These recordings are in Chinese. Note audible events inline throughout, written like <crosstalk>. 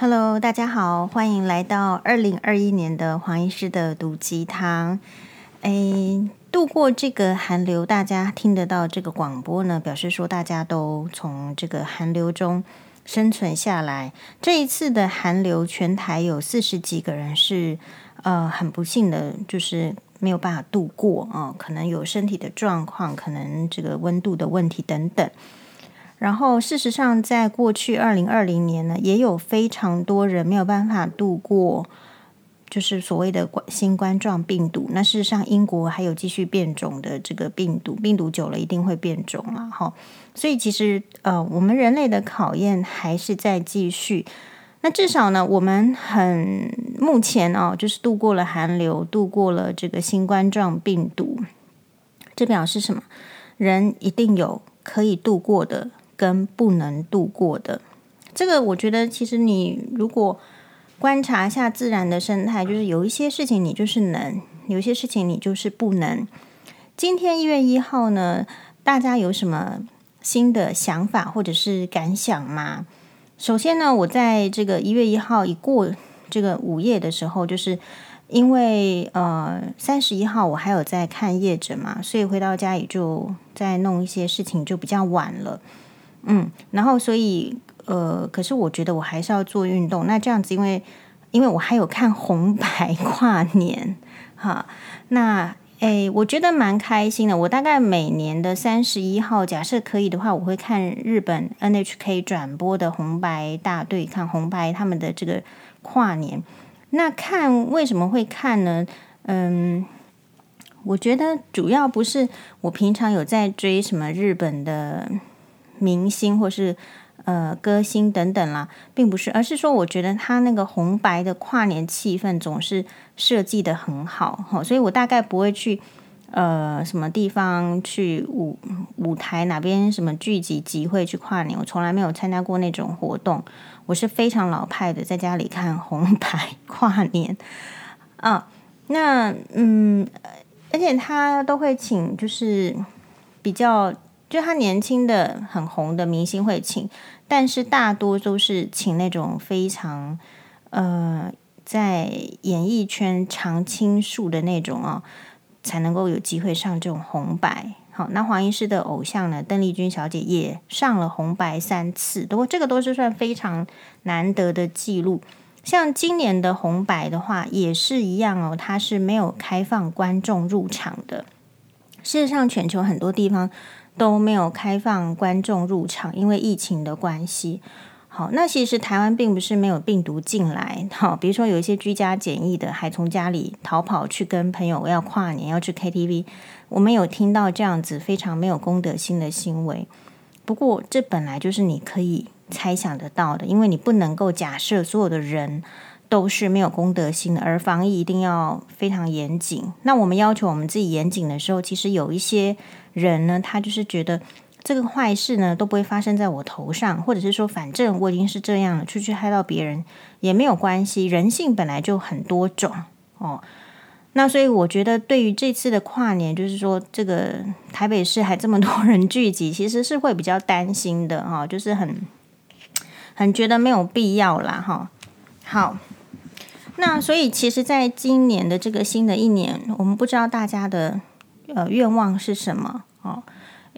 Hello，大家好，欢迎来到二零二一年的黄医师的毒鸡汤。诶，度过这个寒流，大家听得到这个广播呢，表示说大家都从这个寒流中生存下来。这一次的寒流，全台有四十几个人是呃很不幸的，就是没有办法度过啊、可能有身体的状况，可能这个温度的问题等等。然后，事实上，在过去二零二零年呢，也有非常多人没有办法度过，就是所谓的新冠状病毒。那事实上，英国还有继续变种的这个病毒，病毒久了一定会变种了哈。所以，其实呃，我们人类的考验还是在继续。那至少呢，我们很目前哦，就是度过了寒流，度过了这个新冠状病毒。这表示什么？人一定有可以度过的。跟不能度过的，这个我觉得，其实你如果观察一下自然的生态，就是有一些事情你就是能，有些事情你就是不能。今天一月一号呢，大家有什么新的想法或者是感想吗？首先呢，我在这个一月一号一过这个午夜的时候，就是因为呃三十一号我还有在看业者嘛，所以回到家也就在弄一些事情，就比较晚了。嗯，然后所以呃，可是我觉得我还是要做运动。那这样子，因为因为我还有看红白跨年哈，那诶，我觉得蛮开心的。我大概每年的三十一号，假设可以的话，我会看日本 NHK 转播的红白大队，看红白他们的这个跨年。那看为什么会看呢？嗯，我觉得主要不是我平常有在追什么日本的。明星或是呃歌星等等啦，并不是，而是说我觉得他那个红白的跨年气氛总是设计得很好哈，所以我大概不会去呃什么地方去舞舞台哪边什么聚集集会去跨年，我从来没有参加过那种活动，我是非常老派的，在家里看红白跨年 <laughs> 啊，那嗯，而且他都会请就是比较。就他年轻的很红的明星会请，但是大多都是请那种非常呃在演艺圈常青树的那种哦，才能够有机会上这种红白。好，那黄医师的偶像呢，邓丽君小姐也上了红白三次，不过这个都是算非常难得的记录。像今年的红白的话，也是一样哦，它是没有开放观众入场的。事实上，全球很多地方。都没有开放观众入场，因为疫情的关系。好，那其实台湾并不是没有病毒进来。好，比如说有一些居家检疫的，还从家里逃跑去跟朋友要跨年，要去 KTV。我们有听到这样子非常没有公德心的行为。不过，这本来就是你可以猜想得到的，因为你不能够假设所有的人都是没有公德心的，而防疫一定要非常严谨。那我们要求我们自己严谨的时候，其实有一些。人呢，他就是觉得这个坏事呢都不会发生在我头上，或者是说，反正我已经是这样了，出去害到别人也没有关系。人性本来就很多种哦，那所以我觉得对于这次的跨年，就是说这个台北市还这么多人聚集，<laughs> 其实是会比较担心的哈、哦，就是很很觉得没有必要啦哈、好，那所以其实，在今年的这个新的一年，我们不知道大家的。呃，愿望是什么？哦，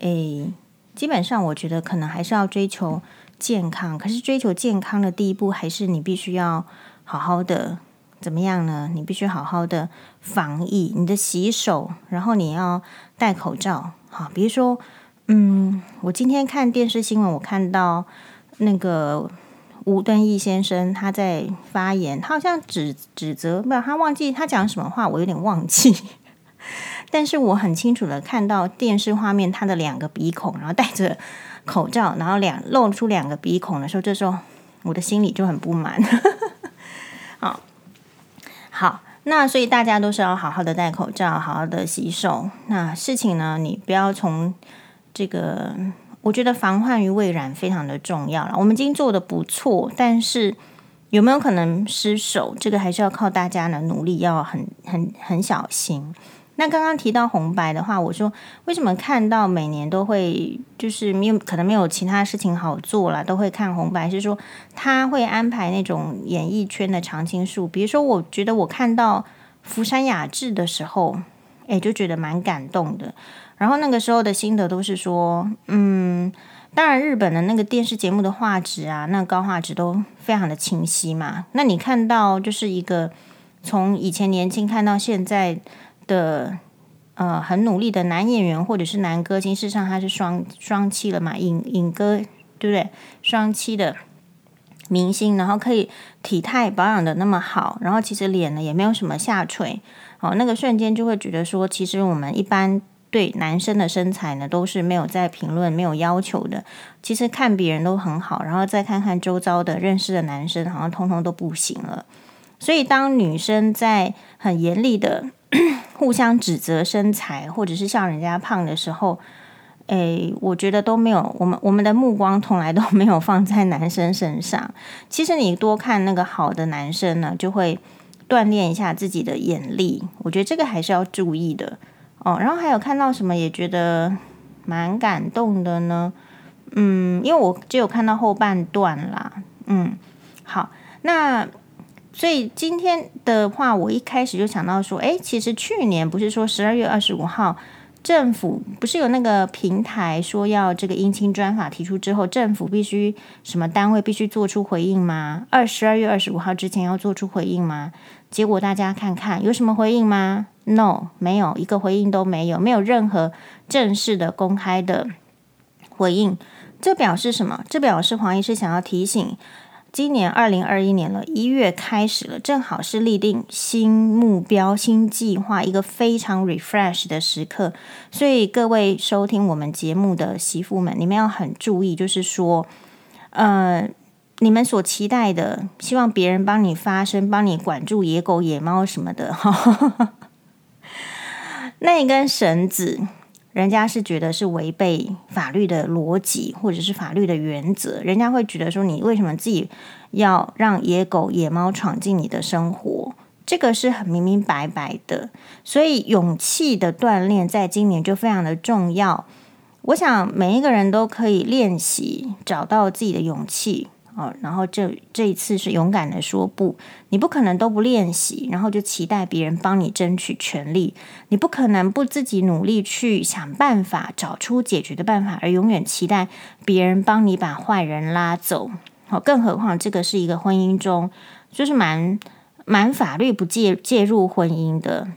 诶，基本上我觉得可能还是要追求健康。可是追求健康的第一步，还是你必须要好好的怎么样呢？你必须好好的防疫，你的洗手，然后你要戴口罩。好，比如说，嗯，我今天看电视新闻，我看到那个吴敦义先生他在发言，他好像指指责，不，他忘记他讲什么话，我有点忘记。<laughs> 但是我很清楚的看到电视画面，他的两个鼻孔，然后戴着口罩，然后两露出两个鼻孔的时候，这时候我的心里就很不满。<laughs> 好，好，那所以大家都是要好好的戴口罩，好好的洗手。那事情呢，你不要从这个，我觉得防患于未然非常的重要了。我们已经做的不错，但是有没有可能失手？这个还是要靠大家的努力，要很很很小心。那刚刚提到红白的话，我说为什么看到每年都会就是没有可能没有其他事情好做了，都会看红白，是说他会安排那种演艺圈的常青树，比如说我觉得我看到福山雅治的时候，诶，就觉得蛮感动的。然后那个时候的心得都是说，嗯，当然日本的那个电视节目的画质啊，那高画质都非常的清晰嘛。那你看到就是一个从以前年轻看到现在。的呃很努力的男演员或者是男歌星，事实上他是双双栖了嘛，影影歌对不对？双栖的明星，然后可以体态保养的那么好，然后其实脸呢也没有什么下垂哦，那个瞬间就会觉得说，其实我们一般对男生的身材呢都是没有在评论、没有要求的。其实看别人都很好，然后再看看周遭的认识的男生，好像通通都不行了。所以当女生在很严厉的。<coughs> 互相指责身材，或者是笑人家胖的时候，诶，我觉得都没有。我们我们的目光从来都没有放在男生身上。其实你多看那个好的男生呢，就会锻炼一下自己的眼力。我觉得这个还是要注意的哦。然后还有看到什么也觉得蛮感动的呢？嗯，因为我只有看到后半段啦。嗯，好，那。所以今天的话，我一开始就想到说，诶，其实去年不是说十二月二十五号，政府不是有那个平台说要这个姻亲专法提出之后，政府必须什么单位必须做出回应吗？二十二月二十五号之前要做出回应吗？结果大家看看有什么回应吗？No，没有一个回应都没有，没有任何正式的公开的回应。这表示什么？这表示黄医师想要提醒。今年二零二一年了，一月开始了，正好是立定新目标、新计划一个非常 refresh 的时刻。所以各位收听我们节目的媳妇们，你们要很注意，就是说，呃，你们所期待的，希望别人帮你发声、帮你管住野狗、野猫什么的，<laughs> 那一根绳子。人家是觉得是违背法律的逻辑，或者是法律的原则，人家会觉得说，你为什么自己要让野狗、野猫闯进你的生活？这个是很明明白白的。所以勇气的锻炼在今年就非常的重要。我想每一个人都可以练习找到自己的勇气。哦，然后这这一次是勇敢的说不，你不可能都不练习，然后就期待别人帮你争取权利，你不可能不自己努力去想办法，找出解决的办法，而永远期待别人帮你把坏人拉走。好，更何况这个是一个婚姻中，就是蛮蛮法律不介介入婚姻的。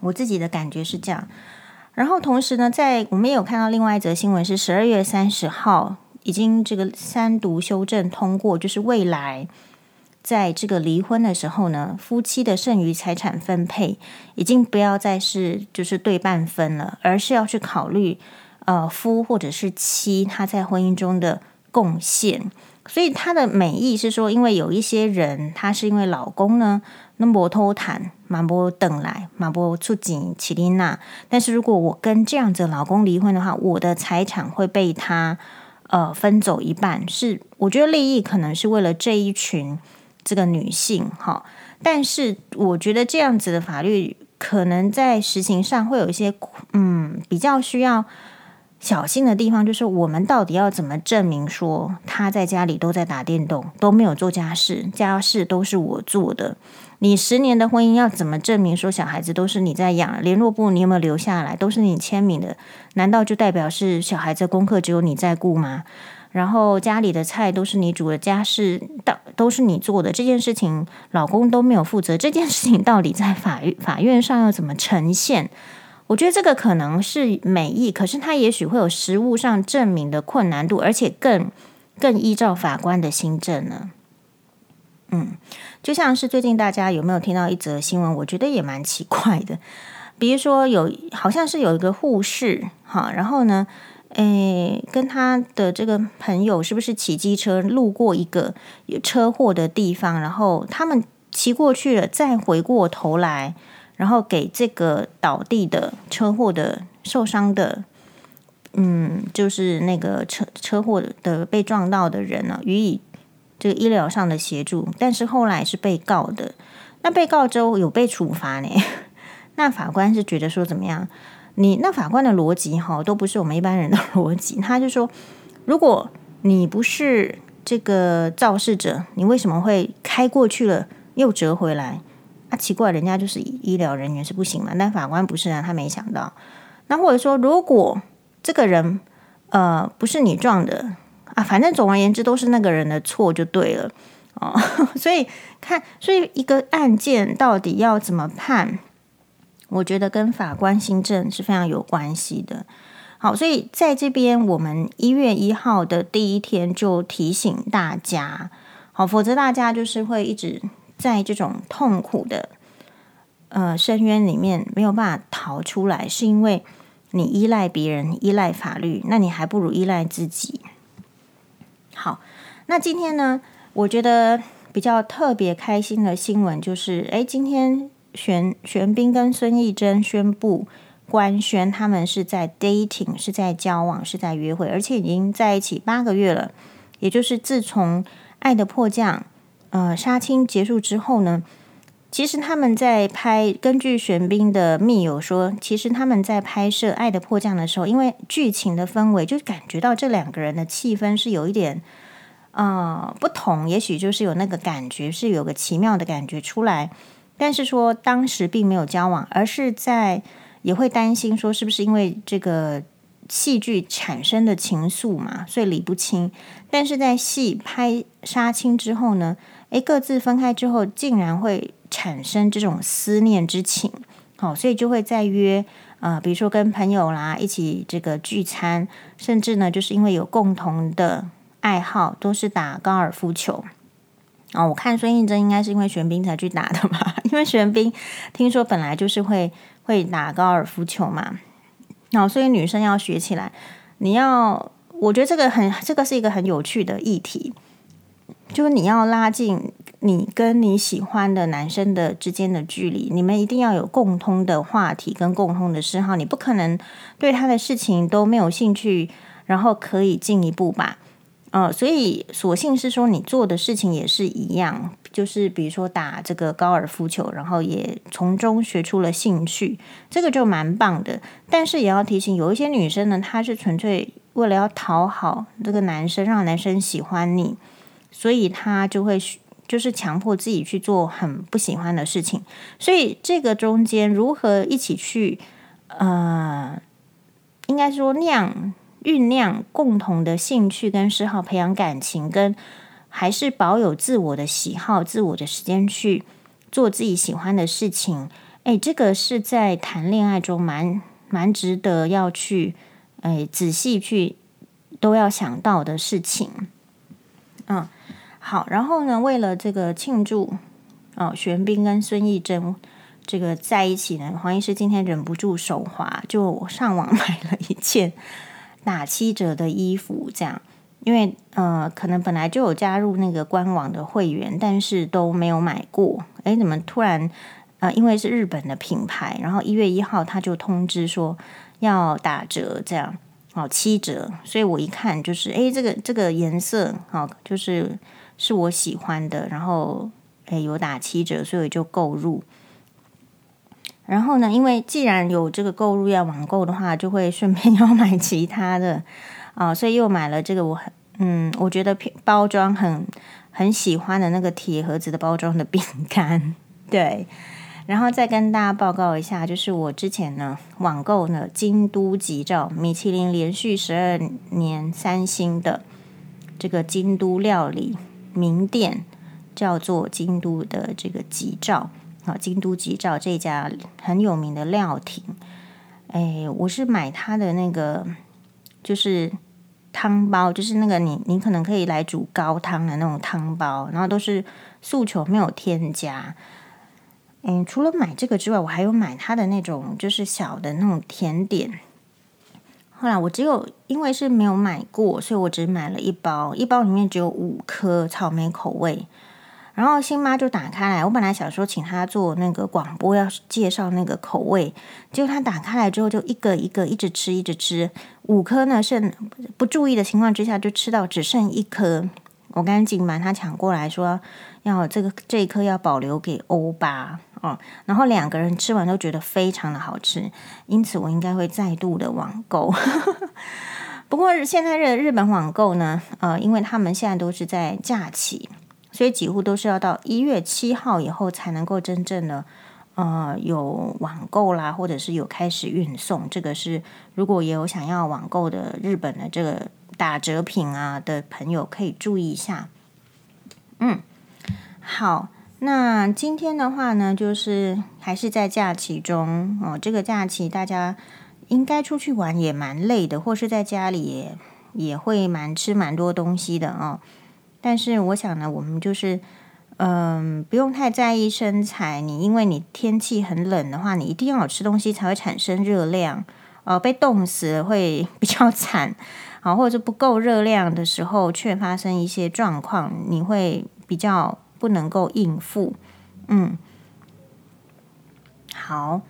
我自己的感觉是这样。然后同时呢，在我们也有看到另外一则新闻，是十二月三十号。已经这个三读修正通过，就是未来在这个离婚的时候呢，夫妻的剩余财产分配已经不要再是就是对半分了，而是要去考虑呃夫或者是妻他在婚姻中的贡献。所以他的美意是说，因为有一些人他是因为老公呢那么偷谈，马波等来马波出警起丽娜，但是如果我跟这样子老公离婚的话，我的财产会被他。呃，分走一半。是，我觉得利益可能是为了这一群这个女性哈，但是我觉得这样子的法律可能在实行上会有一些嗯比较需要小心的地方，就是我们到底要怎么证明说他在家里都在打电动，都没有做家事，家事都是我做的。你十年的婚姻要怎么证明说小孩子都是你在养？联络簿你有没有留下来？都是你签名的，难道就代表是小孩子功课只有你在顾吗？然后家里的菜都是你煮的，家事都都是你做的，这件事情老公都没有负责，这件事情到底在法院法院上要怎么呈现？我觉得这个可能是美意，可是它也许会有实务上证明的困难度，而且更更依照法官的心证呢。嗯。就像是最近大家有没有听到一则新闻？我觉得也蛮奇怪的。比如说有好像是有一个护士哈，然后呢，诶，跟他的这个朋友是不是骑机车路过一个有车祸的地方，然后他们骑过去了，再回过头来，然后给这个倒地的车祸的受伤的，嗯，就是那个车车祸的被撞到的人呢，予以。这个医疗上的协助，但是后来是被告的。那被告之后有被处罚呢？<laughs> 那法官是觉得说怎么样？你那法官的逻辑哈，都不是我们一般人的逻辑。他就说，如果你不是这个肇事者，你为什么会开过去了又折回来？啊，奇怪，人家就是医疗人员是不行嘛。但法官不是啊，他没想到。那或者说，如果这个人呃不是你撞的啊，反正总而言之都是那个人的错就对了哦。<laughs> 所以看，所以一个案件到底要怎么判？我觉得跟法官心证是非常有关系的。好，所以在这边，我们一月一号的第一天就提醒大家，好，否则大家就是会一直在这种痛苦的呃深渊里面没有办法逃出来，是因为你依赖别人，依赖法律，那你还不如依赖自己。好，那今天呢，我觉得比较特别开心的新闻就是，哎，今天。玄玄彬跟孙艺珍宣布官宣，他们是在 dating，是在交往，是在约会，而且已经在一起八个月了。也就是自从《爱的迫降》呃杀青结束之后呢，其实他们在拍。根据玄彬的密友说，其实他们在拍摄《爱的迫降》的时候，因为剧情的氛围，就感觉到这两个人的气氛是有一点呃不同，也许就是有那个感觉，是有个奇妙的感觉出来。但是说当时并没有交往，而是在也会担心说是不是因为这个戏剧产生的情愫嘛，所以理不清。但是在戏拍杀青之后呢，诶，各自分开之后，竟然会产生这种思念之情，好，所以就会再约呃，比如说跟朋友啦一起这个聚餐，甚至呢，就是因为有共同的爱好，都是打高尔夫球。哦，我看孙艺珍应该是因为玄彬才去打的吧？<laughs> 因为玄彬听说本来就是会会打高尔夫球嘛，然后所以女生要学起来。你要，我觉得这个很，这个是一个很有趣的议题，就是你要拉近你跟你喜欢的男生的之间的距离，你们一定要有共通的话题跟共通的嗜好，你不可能对他的事情都没有兴趣，然后可以进一步吧。呃，所以索性是说，你做的事情也是一样，就是比如说打这个高尔夫球，然后也从中学出了兴趣，这个就蛮棒的。但是也要提醒，有一些女生呢，她是纯粹为了要讨好这个男生，让男生喜欢你，所以他就会就是强迫自己去做很不喜欢的事情。所以这个中间如何一起去，呃，应该说酿。酝酿共同的兴趣跟嗜好，培养感情，跟还是保有自我的喜好、自我的时间去做自己喜欢的事情。哎，这个是在谈恋爱中蛮蛮值得要去哎仔细去都要想到的事情。嗯，好，然后呢，为了这个庆祝哦，玄彬跟孙艺珍这个在一起呢，黄医师今天忍不住手滑，就上网 <laughs> 买了一件。打七折的衣服，这样，因为呃，可能本来就有加入那个官网的会员，但是都没有买过。哎，怎么突然呃，因为是日本的品牌，然后一月一号他就通知说要打折，这样哦，七折。所以我一看就是，哎，这个这个颜色哦，就是是我喜欢的，然后哎有打七折，所以就购入。然后呢，因为既然有这个购入要网购的话，就会顺便 <laughs> 要买其他的啊，所以又买了这个我很嗯，我觉得包装很很喜欢的那个铁盒子的包装的饼干，对。然后再跟大家报告一下，就是我之前呢网购呢京都吉兆米其林连续十二年三星的这个京都料理名店，叫做京都的这个吉兆。啊，京都吉兆这家很有名的料亭，哎，我是买它的那个，就是汤包，就是那个你你可能可以来煮高汤的那种汤包，然后都是素球，没有添加。嗯，除了买这个之外，我还有买它的那种，就是小的那种甜点。后来我只有因为是没有买过，所以我只买了一包，一包里面只有五颗草莓口味。然后新妈就打开来，我本来想说请她做那个广播，要介绍那个口味，结果她打开来之后就一个一个一直吃，一直吃，五颗呢，剩不注意的情况之下就吃到只剩一颗，我赶紧把它抢过来说，要这个这一颗要保留给欧巴。哦。然后两个人吃完都觉得非常的好吃，因此我应该会再度的网购。<laughs> 不过现在的日本网购呢，呃，因为他们现在都是在假期，所以几乎都是要到一月七号以后才能够真正的呃有网购啦，或者是有开始运送。这个是如果也有想要网购的日本的这个打折品啊的朋友可以注意一下。嗯，好，那今天的话呢，就是还是在假期中哦，这个假期大家。应该出去玩也蛮累的，或是在家里也会蛮吃蛮多东西的哦。但是我想呢，我们就是嗯、不用太在意身材。你因为你天气很冷的话，你一定要吃东西才会产生热量。呃，被冻死了会比较惨，好，或者不够热量的时候却发生一些状况，你会比较不能够应付。嗯，好。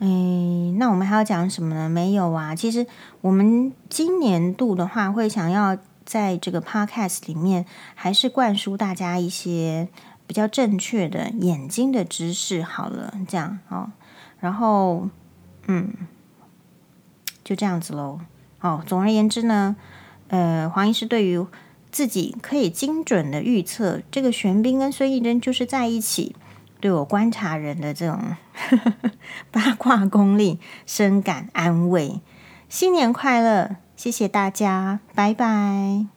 哎，那我们还要讲什么呢？没有啊。其实我们今年度的话，会想要在这个 podcast 里面，还是灌输大家一些比较正确的眼睛的知识。好了，这样哦。然后，嗯，就这样子喽。哦，总而言之呢，呃，黄医师对于自己可以精准的预测这个玄彬跟孙艺珍就是在一起。对我观察人的这种 <laughs> 八卦功力深感安慰。新年快乐，谢谢大家，拜拜。